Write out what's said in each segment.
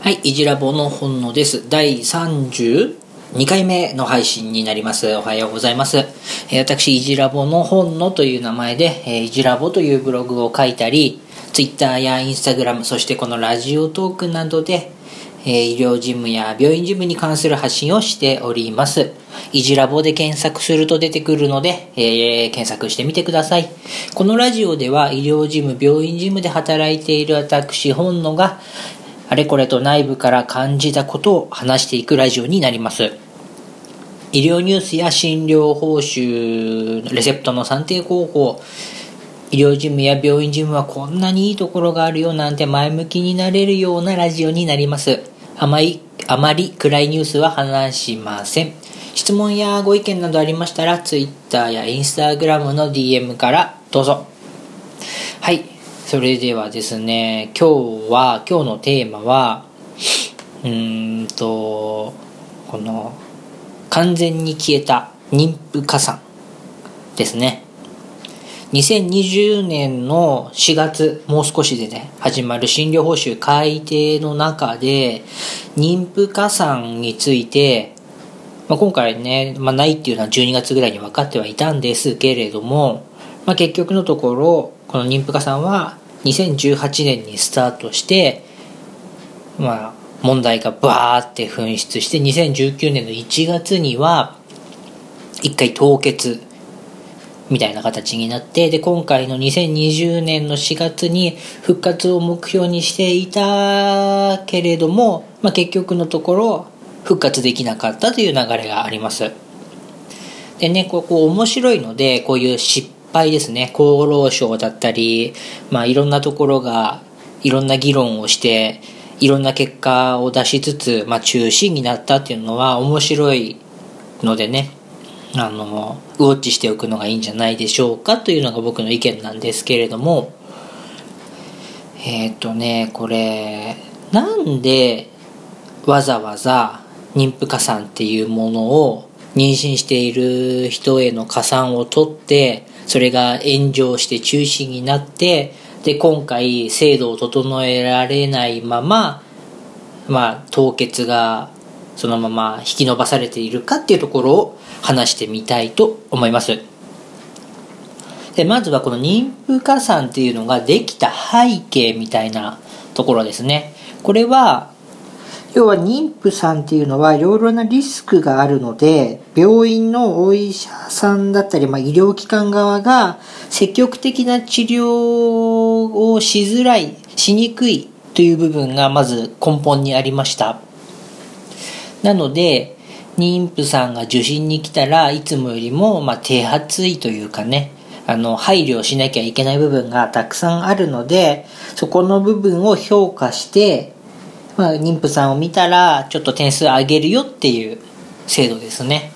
はい、いじらぼの本能です。第32回目の配信になります。おはようございます。私、いじらぼの本能という名前で、いじらぼというブログを書いたり、Twitter や Instagram、そしてこのラジオトークなどで、医療事務や病院事務に関する発信をしております。いじらぼで検索すると出てくるので、えー検索してみてください。このラジオでは医療事務、病院事務で働いている私、本野が、あれこれと内部から感じたことを話していくラジオになります。医療ニュースや診療報酬、レセプトの算定方法、医療事務や病院事務はこんなにいいところがあるよなんて前向きになれるようなラジオになります。あまり、あまり暗いニュースは話しません。質問やご意見などありましたら、Twitter や Instagram の DM からどうぞ。はい。それではですね、今日は、今日のテーマは、うーんと、この、完全に消えた妊婦加算ですね。2020年の4月、もう少しでね、始まる診療報酬改定の中で、妊婦加算について、まあ、今回ね、まあ、ないっていうのは12月ぐらいに分かってはいたんですけれども、まあ、結局のところ、この妊婦加算は2018年にスタートして、まあ、問題がバーって噴出して、2019年の1月には、一回凍結みたいな形になって、で、今回の2020年の4月に復活を目標にしていたけれども、まあ、結局のところ復活できなかったという流れがあります。でね、ここ面白いので、こういう失敗ですね、厚労省だったり、まあいろんなところがいろんな議論をして、いろんな結果を出しつつ、まあ中止になったっていうのは面白いのでね、あの、ウォッチしておくのがいいんじゃないでしょうかというのが僕の意見なんですけれども、えっ、とね、これ、なんでわざわざ妊婦加算っていうものを妊娠している人への加算を取って、それが炎上して中止になって、で、今回制度を整えられないまま、まあ、凍結がそのまま引き延ばされているかっていうところを話してみたいと思います。で、まずはこの妊婦加算っていうのができた背景みたいなところですね。これは、要は妊婦さんっていうのはいろいろなリスクがあるので、病院のお医者さんだったり、まあ、医療機関側が積極的な治療をしづらい、しにくいという部分がまず根本にありました。なので、妊婦さんが受診に来たらいつもよりも、まあ、手厚いというかね、あの、配慮しなきゃいけない部分がたくさんあるので、そこの部分を評価して、まあ、妊婦さんを見たら、ちょっと点数上げるよっていう制度ですね。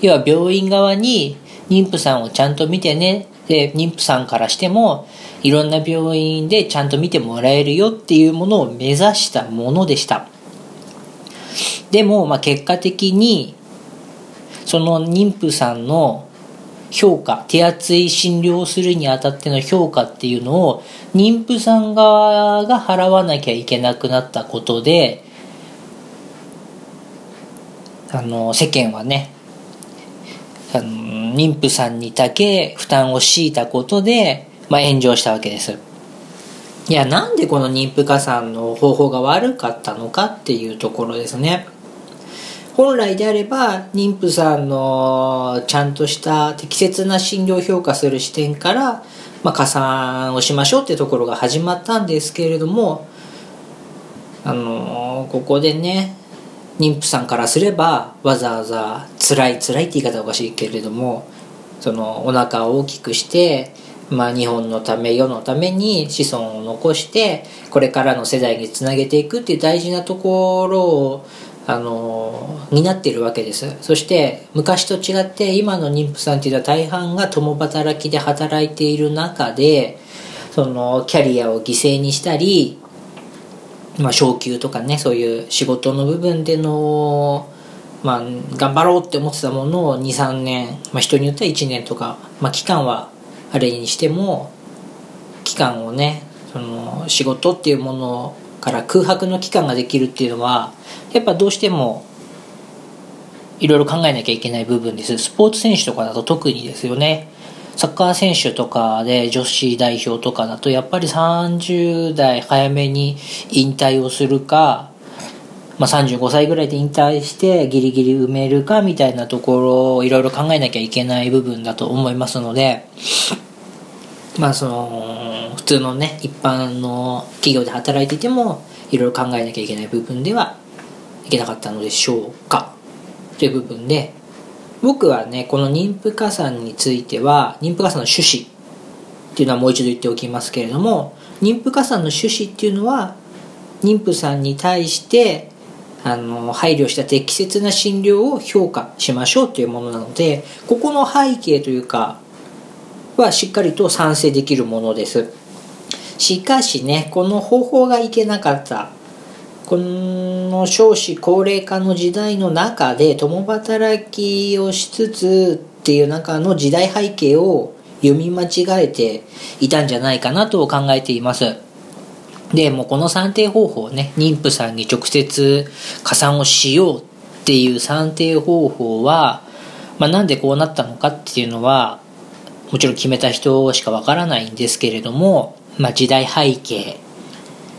要は病院側に妊婦さんをちゃんと見てね、で、妊婦さんからしても、いろんな病院でちゃんと見てもらえるよっていうものを目指したものでした。でも、まあ、結果的に、その妊婦さんの評価、手厚い診療をするにあたっての評価っていうのを、妊婦さん側が払わなきゃいけなくなったことで、あの、世間はね、あの妊婦さんにだけ負担を強いたことで、まあ、炎上したわけです。いや、なんでこの妊婦加算の方法が悪かったのかっていうところですね。本来であれば妊婦さんのちゃんとした適切な診療評価する視点から、まあ、加算をしましょうってところが始まったんですけれどもあのここでね妊婦さんからすればわざわざ辛い辛いって言い方おかしいけれどもそのお腹を大きくしてまあ、日本のため世のために子孫を残してこれからの世代につなげていくっていう大事なところをあの担っているわけです。そして昔と違って今の妊婦さんっていうのは大半が共働きで働いている中でそのキャリアを犠牲にしたり、まあ、昇給とかねそういう仕事の部分でのまあ、頑張ろうって思ってたものを23年、まあ、人によっては1年とか、まあ、期間はあれにしても期間をねその仕事っていうものから空白の期間ができるっていうのはやっぱどうしてもいろいろ考えなきゃいけない部分です。スポーツ選手とかだと特にですよね。サッカー選手とかで女子代表とかだとやっぱり30代早めに引退をするか、まあ、35歳ぐらいで引退してギリギリ埋めるかみたいなところをいろいろ考えなきゃいけない部分だと思いますのでまあその普通のね一般の企業で働いていてもいろいろ考えなきゃいけない部分ではいけなかったのでしょうか。という部分で僕はねこの妊婦加算については妊婦加算の趣旨っていうのはもう一度言っておきますけれども妊婦加算の趣旨っていうのは妊婦さんに対してあの配慮した適切な診療を評価しましょうというものなのでここの背景というかはしっかりと賛成できるものです。しかしねこの方法がいけなかったこの少子高齢化の時代の中で共働きをしつつっていう中の時代背景を読み間違えていたんじゃないかなと考えています。で、もうこの算定方法ね、妊婦さんに直接加算をしようっていう算定方法は、まあ、なんでこうなったのかっていうのは、もちろん決めた人しかわからないんですけれども、まあ、時代背景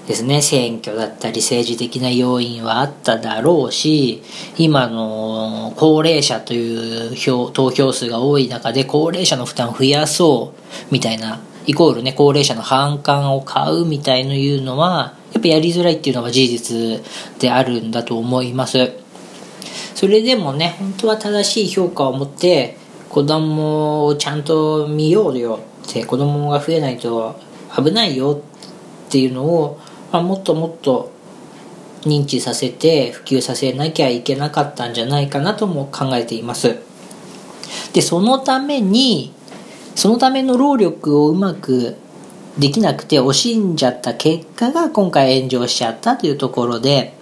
ですね。選挙だったり政治的な要因はあっただろうし今の高齢者という票投票数が多い中で高齢者の負担を増やそうみたいなイコールね高齢者の反感を買うみたいのいうのはやっぱやりづらいっていうのは事実であるんだと思います。それでもね本当は正しい評価を持って子供をちゃんと見ようよって子供が増えないと危ないよっていうのをまあ、もっともっと認知させて普及させなきゃいけなかったんじゃないかなとも考えています。で、そのために、そのための労力をうまくできなくて惜しんじゃった結果が今回炎上しちゃったというところで、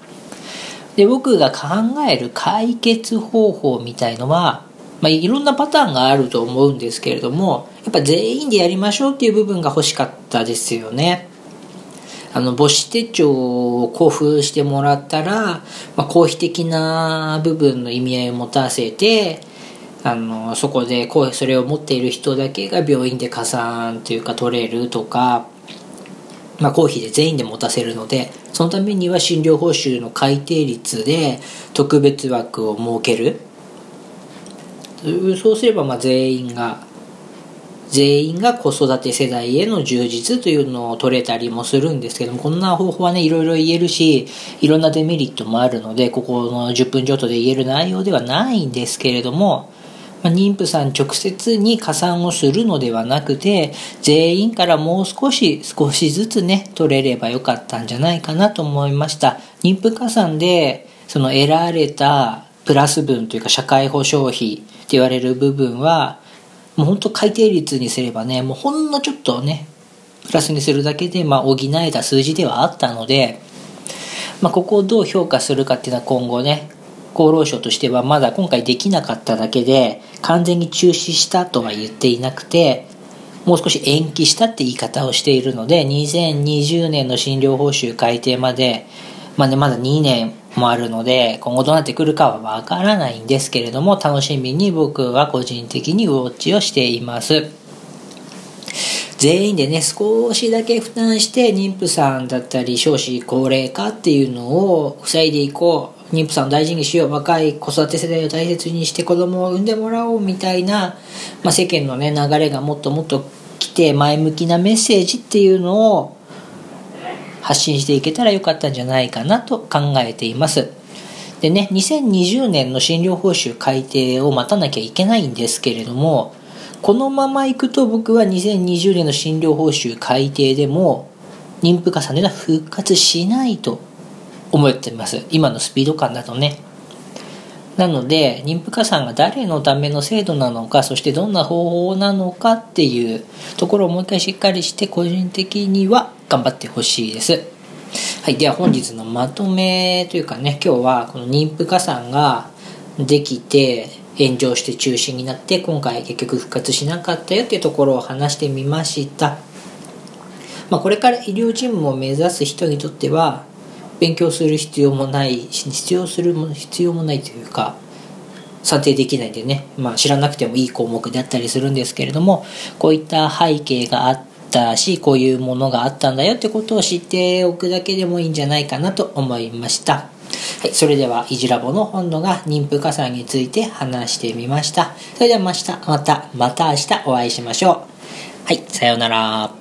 で、僕が考える解決方法みたいのは、まあ、いろんなパターンがあると思うんですけれども、やっぱ全員でやりましょうっていう部分が欲しかったですよね。あの母子手帳を交付してもらったら、まあ、公費的な部分の意味合いを持たせてあのそこでそれを持っている人だけが病院で加算というか取れるとか、まあ、公費で全員で持たせるのでそのためには診療報酬の改定率で特別枠を設けるそうすればまあ全員が全員が子育て世代への充実というのを取れたりもするんですけども、こんな方法はね、いろいろ言えるし、いろんなデメリットもあるので、ここの10分ちょっとで言える内容ではないんですけれども、まあ、妊婦さん直接に加算をするのではなくて、全員からもう少し、少しずつね、取れればよかったんじゃないかなと思いました。妊婦加算で、その得られたプラス分というか社会保障費言われる部分は、もう本当改定率にすればね、もうほんのちょっとね、プラスにするだけで、まあ、補えた数字ではあったので、まあ、ここをどう評価するかっていうのは今後ね、厚労省としてはまだ今回できなかっただけで、完全に中止したとは言っていなくて、もう少し延期したって言い方をしているので、2020年の診療報酬改定まで、まあね、まだ2年もあるので、今後どうなってくるかはわからないんですけれども、楽しみに僕は個人的にウォッチをしています。全員でね、少しだけ負担して妊婦さんだったり少子高齢化っていうのを塞いでいこう。妊婦さんを大事にしよう。若い子育て世代を大切にして子供を産んでもらおうみたいな、まあ、世間のね、流れがもっともっと来て前向きなメッセージっていうのを発信していけたらよかったんじゃないかなと考えています。でね、2020年の診療報酬改定を待たなきゃいけないんですけれども、このままいくと僕は2020年の診療報酬改定でも妊婦加算では復活しないと思っています。今のスピード感だとね。なので、妊婦加算が誰のための制度なのか、そしてどんな方法なのかっていうところをもう一回しっかりして、個人的には頑張ってほしいです。はい。では本日のまとめというかね、今日はこの妊婦加算ができて、炎上して中止になって、今回結局復活しなかったよっていうところを話してみました。まあ、これから医療事務を目指す人にとっては、勉強する必要もない必要するも必要もないというか算定できないんでね、まあ、知らなくてもいい項目であったりするんですけれどもこういった背景があってたしこういうものがあったんだよってことを知っておくだけでもいいんじゃないかなと思いました。はい、それでは、いじラボの本土が妊婦加算について話してみました。それではまた、また、また明日お会いしましょう。はい、さようなら。